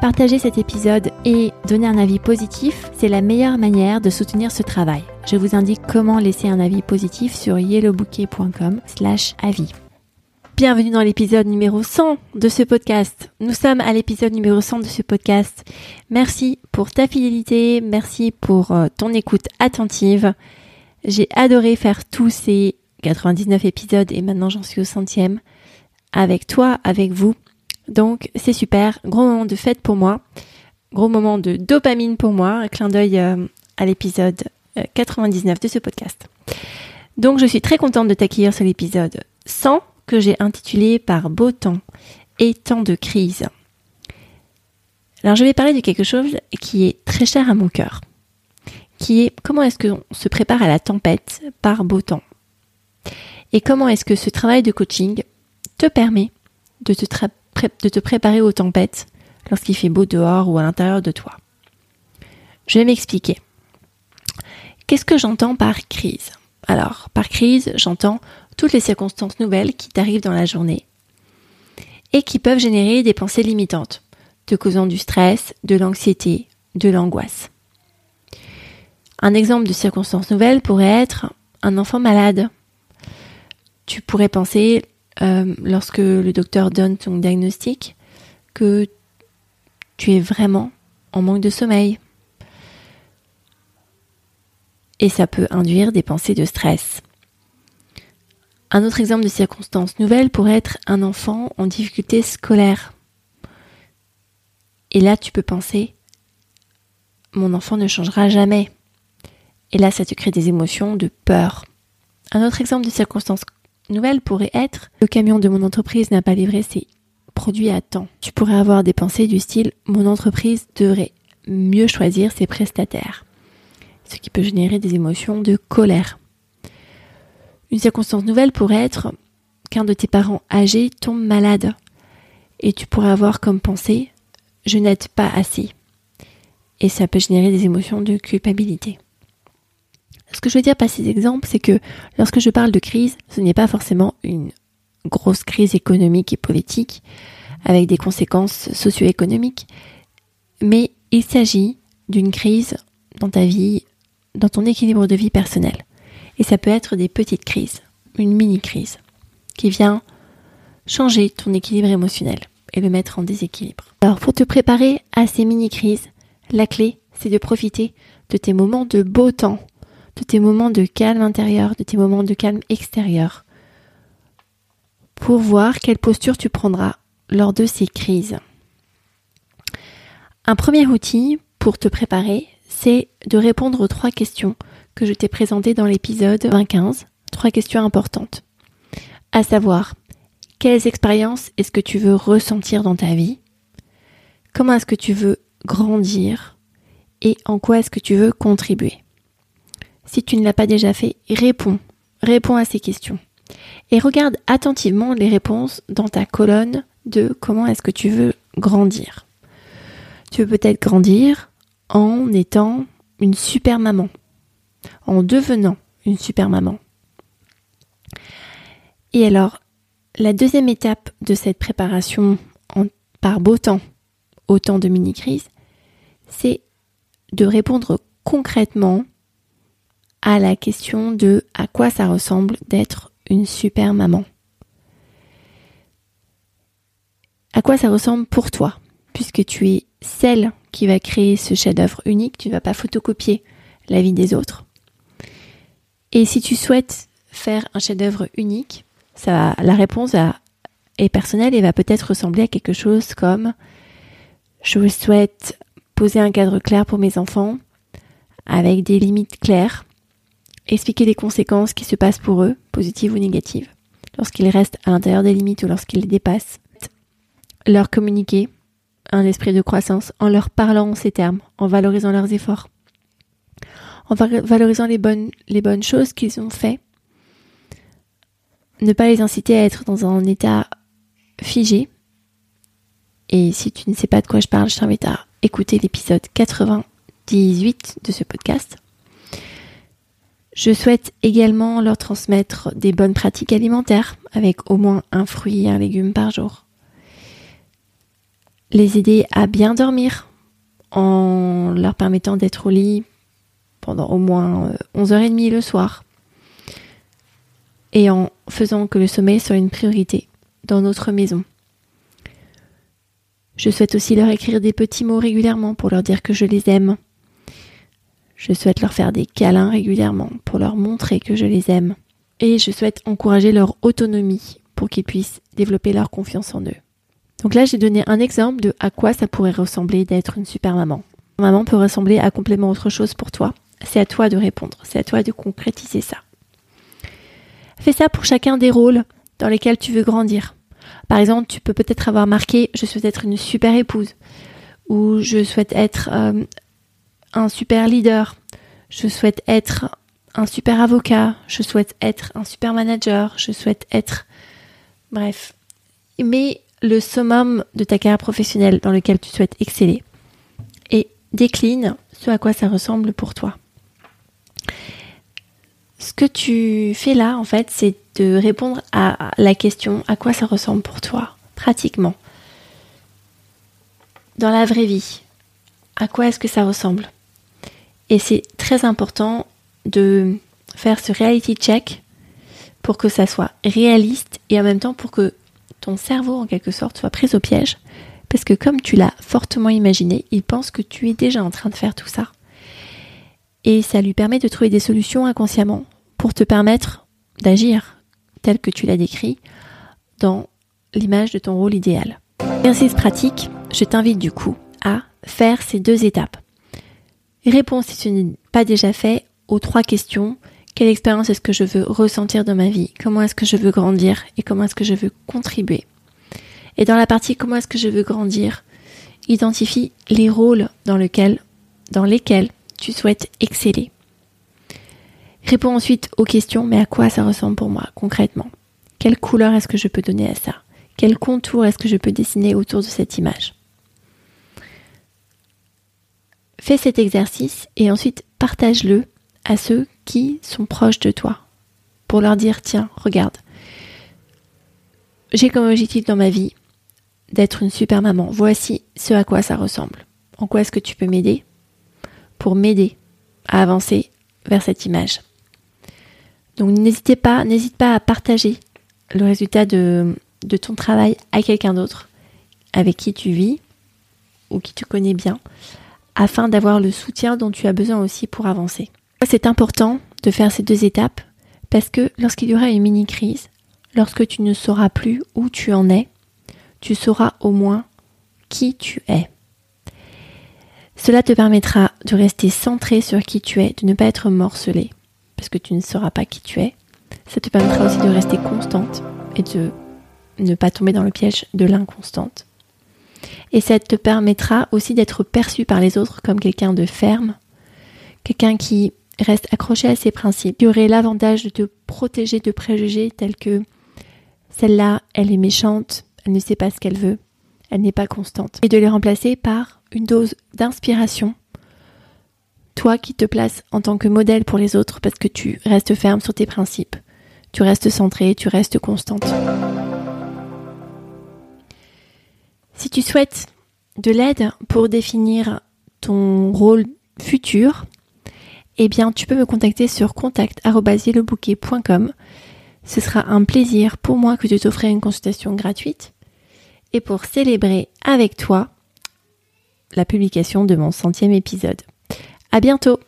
Partager cet épisode et donner un avis positif, c'est la meilleure manière de soutenir ce travail. Je vous indique comment laisser un avis positif sur yellowbouquet.com slash avis. Bienvenue dans l'épisode numéro 100 de ce podcast. Nous sommes à l'épisode numéro 100 de ce podcast. Merci pour ta fidélité, merci pour euh, ton écoute attentive. J'ai adoré faire tous ces 99 épisodes et maintenant j'en suis au centième avec toi, avec vous. Donc c'est super, gros moment de fête pour moi, gros moment de dopamine pour moi, un clin d'œil euh, à l'épisode 99 euh, de ce podcast. Donc je suis très contente de t'accueillir sur l'épisode 100 que j'ai intitulé par beau temps et temps de crise. Alors je vais parler de quelque chose qui est très cher à mon cœur, qui est comment est-ce qu'on se prépare à la tempête par beau temps? Et comment est-ce que ce travail de coaching te permet de te, de te préparer aux tempêtes lorsqu'il fait beau dehors ou à l'intérieur de toi. Je vais m'expliquer. Qu'est-ce que j'entends par crise? Alors, par crise, j'entends toutes les circonstances nouvelles qui t'arrivent dans la journée et qui peuvent générer des pensées limitantes, te causant du stress, de l'anxiété, de l'angoisse. Un exemple de circonstances nouvelles pourrait être un enfant malade. Tu pourrais penser euh, lorsque le docteur donne ton diagnostic que tu es vraiment en manque de sommeil. Et ça peut induire des pensées de stress. Un autre exemple de circonstance nouvelle pourrait être un enfant en difficulté scolaire. Et là, tu peux penser, mon enfant ne changera jamais. Et là, ça te crée des émotions de peur. Un autre exemple de circonstance nouvelle pourrait être le camion de mon entreprise n'a pas livré ses produits à temps. Tu pourrais avoir des pensées du style mon entreprise devrait mieux choisir ses prestataires, ce qui peut générer des émotions de colère. Une circonstance nouvelle pourrait être qu'un de tes parents âgés tombe malade et tu pourrais avoir comme pensée je n'aide pas assez. Et ça peut générer des émotions de culpabilité. Ce que je veux dire par ces exemples, c'est que lorsque je parle de crise, ce n'est pas forcément une grosse crise économique et politique avec des conséquences socio-économiques, mais il s'agit d'une crise dans ta vie, dans ton équilibre de vie personnel. Et ça peut être des petites crises, une mini-crise, qui vient changer ton équilibre émotionnel et le mettre en déséquilibre. Alors pour te préparer à ces mini-crises, la clé, c'est de profiter de tes moments de beau temps, de tes moments de calme intérieur, de tes moments de calme extérieur, pour voir quelle posture tu prendras lors de ces crises. Un premier outil pour te préparer, c'est de répondre aux trois questions que je t'ai présentées dans l'épisode 25, trois questions importantes. À savoir, quelles expériences est-ce que tu veux ressentir dans ta vie? Comment est-ce que tu veux grandir? Et en quoi est-ce que tu veux contribuer? Si tu ne l'as pas déjà fait, réponds. Réponds à ces questions. Et regarde attentivement les réponses dans ta colonne de comment est-ce que tu veux grandir. Tu veux peut-être grandir en étant une super maman, en devenant une super maman. Et alors, la deuxième étape de cette préparation par beau temps au temps de mini-crise, c'est de répondre concrètement à la question de à quoi ça ressemble d'être une super maman. À quoi ça ressemble pour toi, puisque tu es celle qui va créer ce chef-d'œuvre unique, tu ne vas pas photocopier la vie des autres. Et si tu souhaites faire un chef-d'œuvre unique, ça, la réponse est personnelle et va peut-être ressembler à quelque chose comme je souhaite poser un cadre clair pour mes enfants, avec des limites claires, expliquer les conséquences qui se passent pour eux, positives ou négatives, lorsqu'ils restent à l'intérieur des limites ou lorsqu'ils les dépassent, leur communiquer un esprit de croissance en leur parlant en ces termes, en valorisant leurs efforts, en valorisant les bonnes, choses qu'ils ont fait. Ne pas les inciter à être dans un état figé. Et si tu ne sais pas de quoi je parle, je t'invite à écouter l'épisode 98 de ce podcast. Je souhaite également leur transmettre des bonnes pratiques alimentaires avec au moins un fruit et un légume par jour. Les aider à bien dormir en leur permettant d'être au lit pendant au moins 11h30 euh, le soir et en faisant que le sommeil soit une priorité dans notre maison. Je souhaite aussi leur écrire des petits mots régulièrement pour leur dire que je les aime je souhaite leur faire des câlins régulièrement pour leur montrer que je les aime. Et je souhaite encourager leur autonomie pour qu'ils puissent développer leur confiance en eux. Donc là, j'ai donné un exemple de à quoi ça pourrait ressembler d'être une super maman. Maman peut ressembler à complètement autre chose pour toi. C'est à toi de répondre, c'est à toi de concrétiser ça. Fais ça pour chacun des rôles dans lesquels tu veux grandir. Par exemple, tu peux peut-être avoir marqué je souhaite être une super épouse ou je souhaite être euh, un super leader, je souhaite être un super avocat, je souhaite être un super manager, je souhaite être... Bref. Mais le summum de ta carrière professionnelle dans lequel tu souhaites exceller. Et décline ce à quoi ça ressemble pour toi. Ce que tu fais là, en fait, c'est de répondre à la question à quoi ça ressemble pour toi, pratiquement. Dans la vraie vie, à quoi est-ce que ça ressemble? Et c'est très important de faire ce reality check pour que ça soit réaliste et en même temps pour que ton cerveau en quelque sorte soit pris au piège. Parce que comme tu l'as fortement imaginé, il pense que tu es déjà en train de faire tout ça. Et ça lui permet de trouver des solutions inconsciemment pour te permettre d'agir tel que tu l'as décrit dans l'image de ton rôle idéal. Exercice pratique, je t'invite du coup à faire ces deux étapes. Réponds si tu n'es pas déjà fait aux trois questions. Quelle expérience est-ce que je veux ressentir dans ma vie? Comment est-ce que je veux grandir? Et comment est-ce que je veux contribuer? Et dans la partie comment est-ce que je veux grandir, identifie les rôles dans lesquels tu souhaites exceller. Réponds ensuite aux questions, mais à quoi ça ressemble pour moi concrètement? Quelle couleur est-ce que je peux donner à ça? Quel contour est-ce que je peux dessiner autour de cette image? Fais cet exercice et ensuite partage-le à ceux qui sont proches de toi pour leur dire tiens, regarde, j'ai comme objectif dans ma vie d'être une super maman. Voici ce à quoi ça ressemble. En quoi est-ce que tu peux m'aider pour m'aider à avancer vers cette image? Donc n'hésitez pas, n'hésite pas à partager le résultat de, de ton travail à quelqu'un d'autre avec qui tu vis ou qui tu connais bien afin d'avoir le soutien dont tu as besoin aussi pour avancer. C'est important de faire ces deux étapes? Parce que lorsqu'il y aura une mini-crise, lorsque tu ne sauras plus où tu en es, tu sauras au moins qui tu es. Cela te permettra de rester centré sur qui tu es, de ne pas être morcelé, parce que tu ne sauras pas qui tu es. Ça te permettra aussi de rester constante et de ne pas tomber dans le piège de l'inconstante. Et ça te permettra aussi d'être perçu par les autres comme quelqu'un de ferme, quelqu'un qui reste accroché à ses principes, qui aurait l'avantage de te protéger de préjugés tels que celle-là, elle est méchante, elle ne sait pas ce qu'elle veut, elle n'est pas constante. Et de les remplacer par une dose d'inspiration. Toi qui te places en tant que modèle pour les autres parce que tu restes ferme sur tes principes. Tu restes centré, tu restes constante. Tu souhaites de l'aide pour définir ton rôle futur, eh bien, tu peux me contacter sur contact.yellowbouquet.com. Ce sera un plaisir pour moi que de t'offrir une consultation gratuite et pour célébrer avec toi la publication de mon centième épisode. À bientôt!